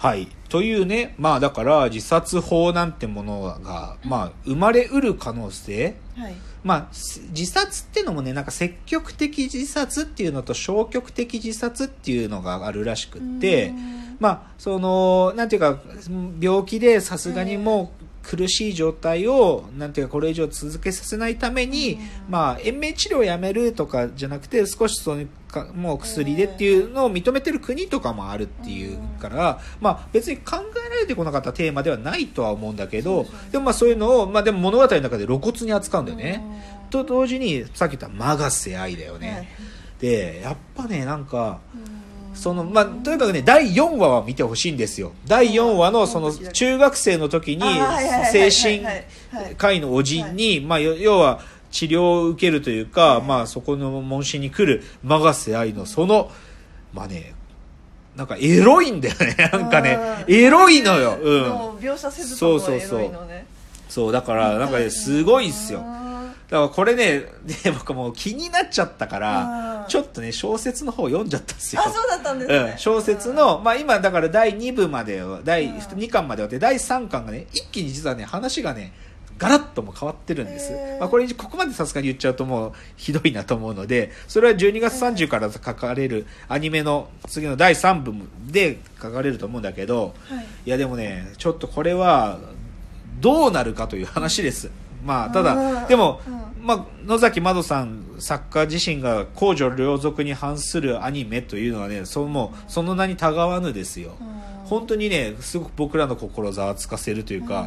はい。というね、まあだから自殺法なんてものが、まあ生まれうる可能性。はい。まあ、す自殺ってのもね、なんか積極的自殺っていうのと消極的自殺っていうのがあるらしくってう、ん。まあ、その、なんていうか、病気でさすがにもう苦しい状態を、なんていうか、これ以上続けさせないために、うん。まあ、延命治療をやめるとかじゃなくて、少しそのか、もう薬でっていうのを認めてる国とかもあるっていうから、まあ、別に考えられてこなかったテーマではないとは思うんだけどでもまあそういうのを、まあでも物語の中で露骨に扱うんだよね。うん。と同時に、さっき言ったマガセ愛だよね。はい。で、やっぱね、なんか、うんその、まあ、とにかくね、第4話は見てほしいんですよ。第4話の、その、中学生の時に精神科医のおじに、まあ、よ要は、治療を受けるというか、はいまあ、そこの問診に来る、マガセ愛の、その、まあね、なんか、エロいんだよね。なんかねエロいのよ。うん。も描写せずともエそうそうそうロいのねそう、だから、なんかね、すごいっすよ。うんだからこれね、で僕もう気になっちゃったからう、んちょっとね、小説の方読んじゃったんですよ。あそうだったんですね。うん、小説の、まあ今だから第2部までを、第うん。2巻まで終わって、第3巻がね、一気に実はね、話がね、ガラッとも変わってるんです。まあこれ、ここまでさすがに言っちゃうともうひどいなと思うので、それは12月30から書かれるアニメの次の第3部で書かれると思うんだけど、はい。いやでもね、ちょっとこれは、どうなるかという話です。まあ、ただ、うん。でも、うん。まあ、野崎まどさん作家自身が公序良俗に反するアニメというのはねそのもうその名にたがわぬですよ、うん。本当にねすごく僕らの心ざわつかせるというか、う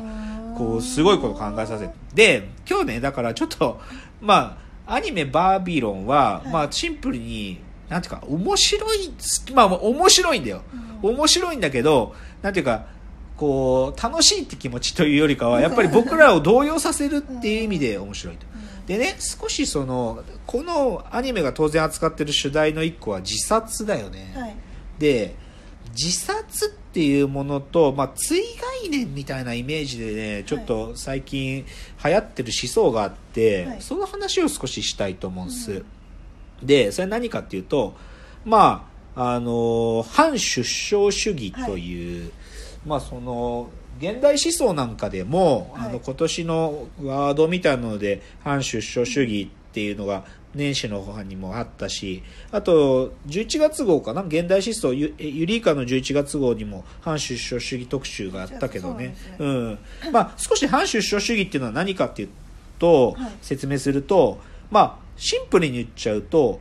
ん。こうすごいこと考えさせてで今日ねだからちょっとまあアニメ「バービロンは」はい。まあシンプルになんていうか面白いまあ面白いんだよ、うん。面白いんだけどなんていうかこう楽しいって気持ちというよりかはやっぱり僕らを動揺させるっていう意味で面白いと。でね少しそのこのアニメが当然扱ってる主題の一個は自殺だよね、はい。で自殺っていうものと、まあ、追概念みたいなイメージでねちょっと最近流行ってる思想があって、はい。その話を少ししたいと思うんです、でそれ何かっていうとまああの反出生主義という、まあその現代思想なんかでも、はい。あの今年のワードみたいなので反出生主義っていうのが年始の方にもあったしあと11月号かな？現代思想ユユリーカの11月号にも反出生主義特集があったけどね。そううん。まあ少し反出生主義っていうのは何かっていうと、はい。説明するとまあシンプルに言っちゃうと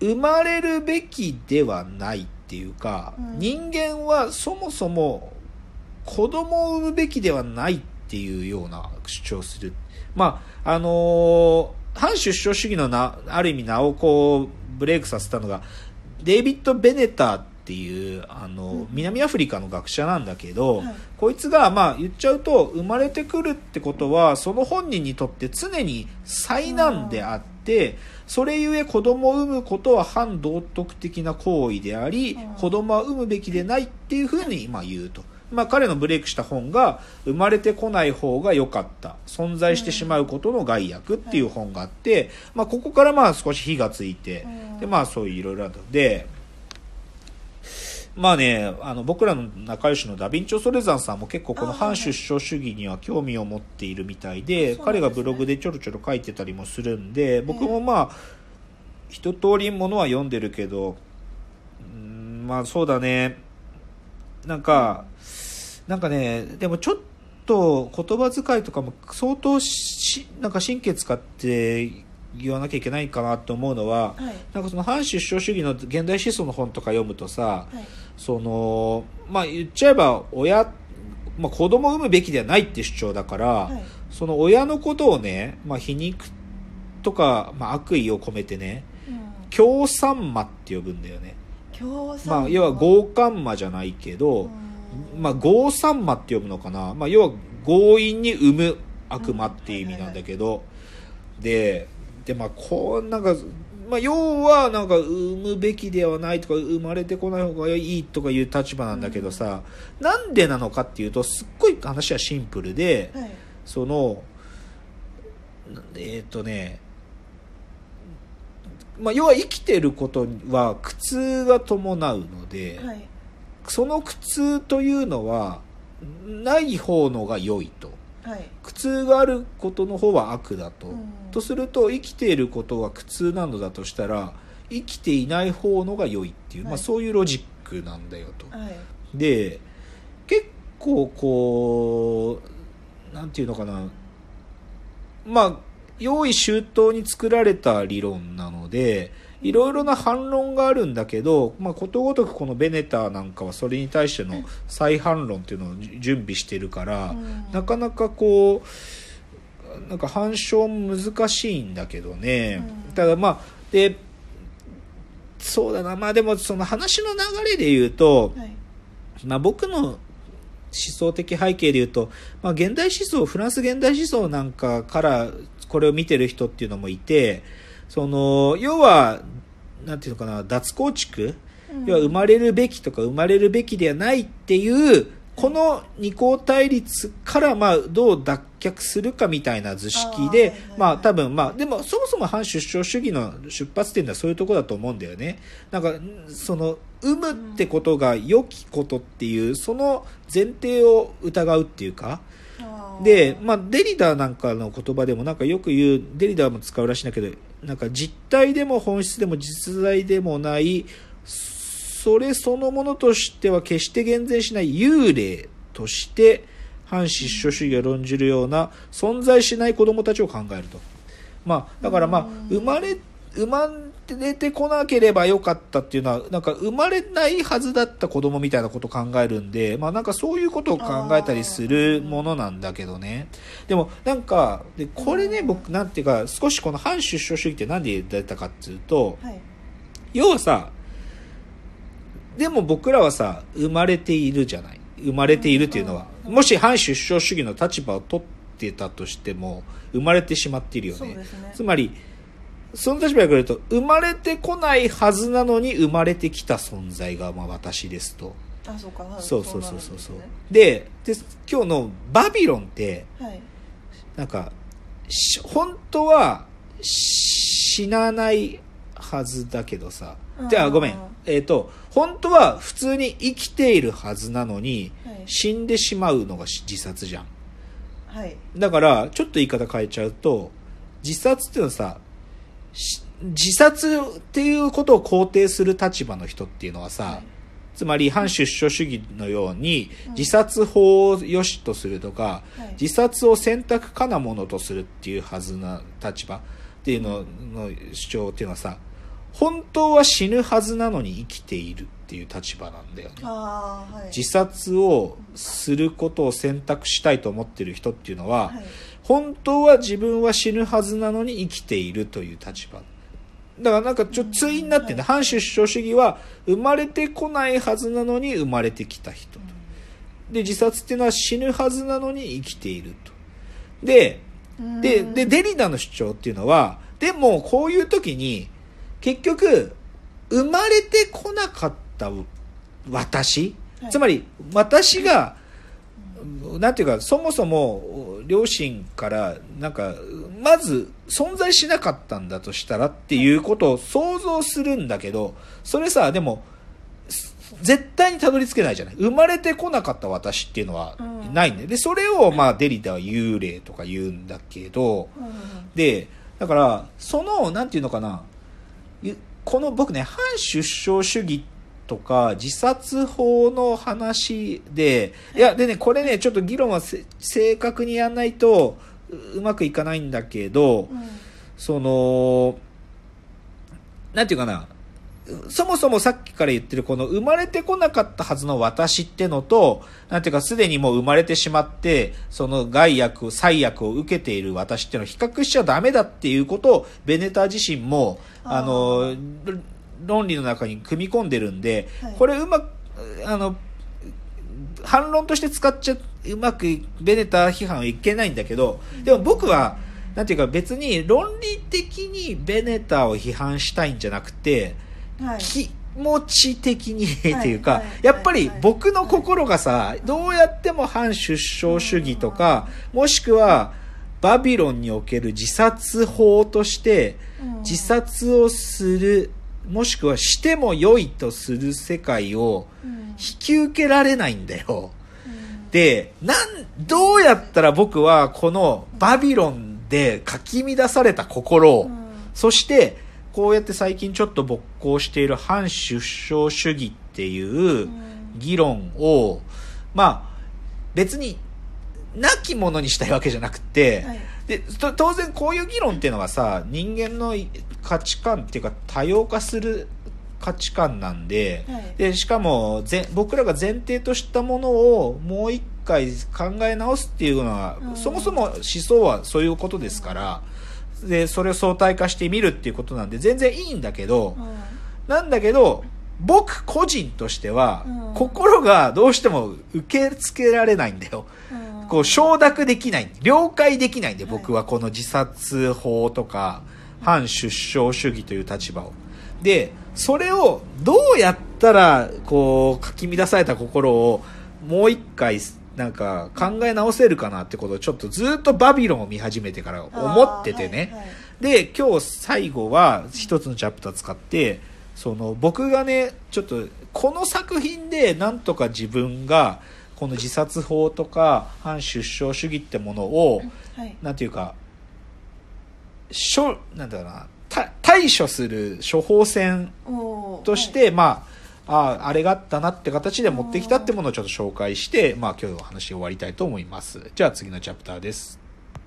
生まれるべきではない。っていうか、うん人間はそもそも子供を産むべきではないっていうような主張をする。まあ、あのー反出生主義のな、ある意味名をこう、ブレイクさせたのが、デイビッド・ベネターっていう、あの、うん。南アフリカの学者なんだけど、はい。こいつが、まあ、言っちゃうと、生まれてくるってことは、その本人にとって常に災難であって、それゆえ子供を産むことは反道徳的な行為であり、うん。子供は産むべきでないっていうふうに今言うと。まあ彼のブレイクした本が、生まれてこない方が良かった。存在してしまうことの害悪っていう本があって、まあここからまあ少し火がついて、うん。でまあそういういろいろあるので、まあね、あの僕らの仲良しのダヴィンチョ・ソレザンさんも結構この反出生主義には興味を持っているみたいで、彼がブログでちょろちょろ書いてたりもするんで、僕もまあ、一通りものは読んでるけど、うんまあそうだね、なんか、なんかね、でもちょっと言葉遣いとかも相当し、なんか神経使って言わなきゃいけないかなと思うのは、はい。なんかその反出生主義の現代思想の本とか読むとさ、はい。その、まあ言っちゃえば親、まあ子供を産むべきではないって主張だから、はい。その親のことをね、まあ皮肉とか、まあ悪意を込めてね、うん。共産魔って呼ぶんだよね。まあ要は強姦魔じゃないけど、うん。まあ強産魔って呼ぶのかな。まあ要は強引に産む悪魔っていう意味なんだけど、で、でまあこうなんか、まあ要はなんか産むべきではないとか生まれてこない方がいいとかいう立場なんだけどさ、なんでなのかっていうとすっごい話はシンプルで、はい。その、えっ、とね、まあ要は生きてることは苦痛が伴うので、はい。その苦痛というのはない方のが良いと。はい。苦痛があることの方は悪だと、うんとすると生きていることは苦痛なのだとしたら生きていない方のが良いっていう、まあ、はいそういうロジックなんだよと。はい。で結構こうなんていうのかな。まあ用意周到に作られた理論なのでいろいろな反論があるんだけど、まあ、ことごとくこのベネターなんかはそれに対しての再反論っていうのを準備してるから、うん。なかなかこうなんか反証も難しいんだけどね、うん。ただまあでそうだな。まあでもその話の流れで言うと、はい。まあ、僕の思想的背景で言うと、まあ、現代思想フランス現代思想なんかからこれを見てる人っていうのもいてその要はなんていうのかな脱構築？うん。要は生まれるべきとか生まれるべきではないっていうこの二項対立からまあどう脱却するかみたいな図式でまあ多分まあでもそもそも反出生主義の出発点はそういうところだと思うんだよね。なんかんその生むってことが良きことっていうその前提を疑うっていうか。で、まあ、デリダなんかの言葉でもなんかよく言うデリダも使うらしいんだけどなんか実体でも本質でも実在でもないそれそのものとしては決して厳然しない幽霊として反失笑主義を論じるような存在しない子供たちを考えると。まあ、だからまあうん。生まれ生まれてこなければよかったっていうのはなんか生まれないはずだった子供みたいなことを考えるんでまあなんかそういうことを考えたりするものなんだけどね。でもなんかでこれね僕なんていうか少しこの反出生主義って何で出たかっていうとはい。要はさでも僕らはさ生まれているじゃない。生まれているっていうのは。うん。もし反出生主義の立場を取ってたとしても生まれてしまっているよね。ね。つまりその立場から言うと生まれてこないはずなのに生まれてきた存在がまあ私ですと。あそうか。はい。そうそうそうそう。そうでで今日のバビロンってはい。なんかし本当は死なないはずだけどさ。うん。じゃあごめん。えっ、と本当は普通に生きているはずなのにはい。死んでしまうのが自殺じゃん。はい。だからちょっと言い方変えちゃうと自殺っていうのはさし自殺っていうことを肯定する立場の人っていうのはさ、はい。つまり反出生主義のようにうん。自殺法を良しとするとか、はい。自殺を選択可なものとするっていうはずな立場っていうのの主張っていうのはさ本当は死ぬはずなのに生きているっていう立場なんだよね。はい。自殺をすることを選択したいと思ってる人っていうのは、はい。本当は自分は死ぬはずなのに生きているという立場。だからなんかちょっと対になってんだ、はい。反出生主義は生まれてこないはずなのに生まれてきた人と。で自殺っていうのは死ぬはずなのに生きていると。でうん。ででデリダの主張っていうのはでもこういう時に結局生まれてこなかった私、はい。つまり私がなんていうかそもそも両親からなんかまず存在しなかったんだとしたらっていうことを想像するんだけどそれさでもす絶対にたどり着けないじゃない。生まれてこなかった私っていうのはうん。ないんででそれをまあデリダは幽霊とか言うんだけどでだからそのなんていうのかなゆこの僕ね反出生主義とか自殺法の話でいやでねこれねちょっと議論はせ正確にやんないとううまくいかないんだけどうん。そのなんていうかなそもそもさっきから言ってるこの生まれてこなかったはずの私ってのと、なんていうかすでにもう生まれてしまって、その害悪、災悪を受けている私っていうのを比較しちゃダメだっていうことをベネタ自身も、ああの、論理の中に組み込んでるんで、はい。これうまく、あの、反論として使っちゃうまくベネタ批判はいけないんだけど、でも僕は、なんていうか別に論理的にベネタを批判したいんじゃなくて、はい気持ち的にってはい。いうか、はい。やっぱりはい。僕の心がさ、どうやっても反出生主義とか、もしくはバビロンにおける自殺法として、うん。自殺をするもしくはしても良いとする世界をうん。引き受けられないんだよ。うん。で、なん、どうやったら僕はこのバビロンでかき乱された心を、うん。そして、こうやって最近ちょっと勃興している反出生主義っていう議論を、まあ、別に、なきものにしたいわけじゃなくて、はい。で、と当然こういう議論っていうのはさ、人間の価値観っていうか多様化する価値観なんで、はい。で、しかもぜ、僕らが前提としたものをもう一回考え直すっていうのは、うん。そもそも思想はそういうことですから、で、それを相対化してみるっていうことなんで全然いいんだけど、うんなんだけど、僕個人としては、うん心がどうしても受け付けられないんだよ。うんこう承諾できない、了解できないんで、はい僕はこの自殺法とか、反出生主義という立場を。で、それをどうやったら、こう、かき乱された心をもう一回、なんか考え直せるかなってことをちょっとずっとバビロンを見始めてから思っててね。はいはい。で、今日最後は一つのチャプター使って、その僕がね、ちょっとこの作品でなんとか自分がこの自殺法とか反出生主義ってものを、はい。なんていうか、しょ、なんだろうな、た対処する処方箋として、まあ、ああ、あれがあったなって形で持ってきたってものをちょっと紹介して、まあ今日の話終わりたいと思います。じゃあ次のチャプターです。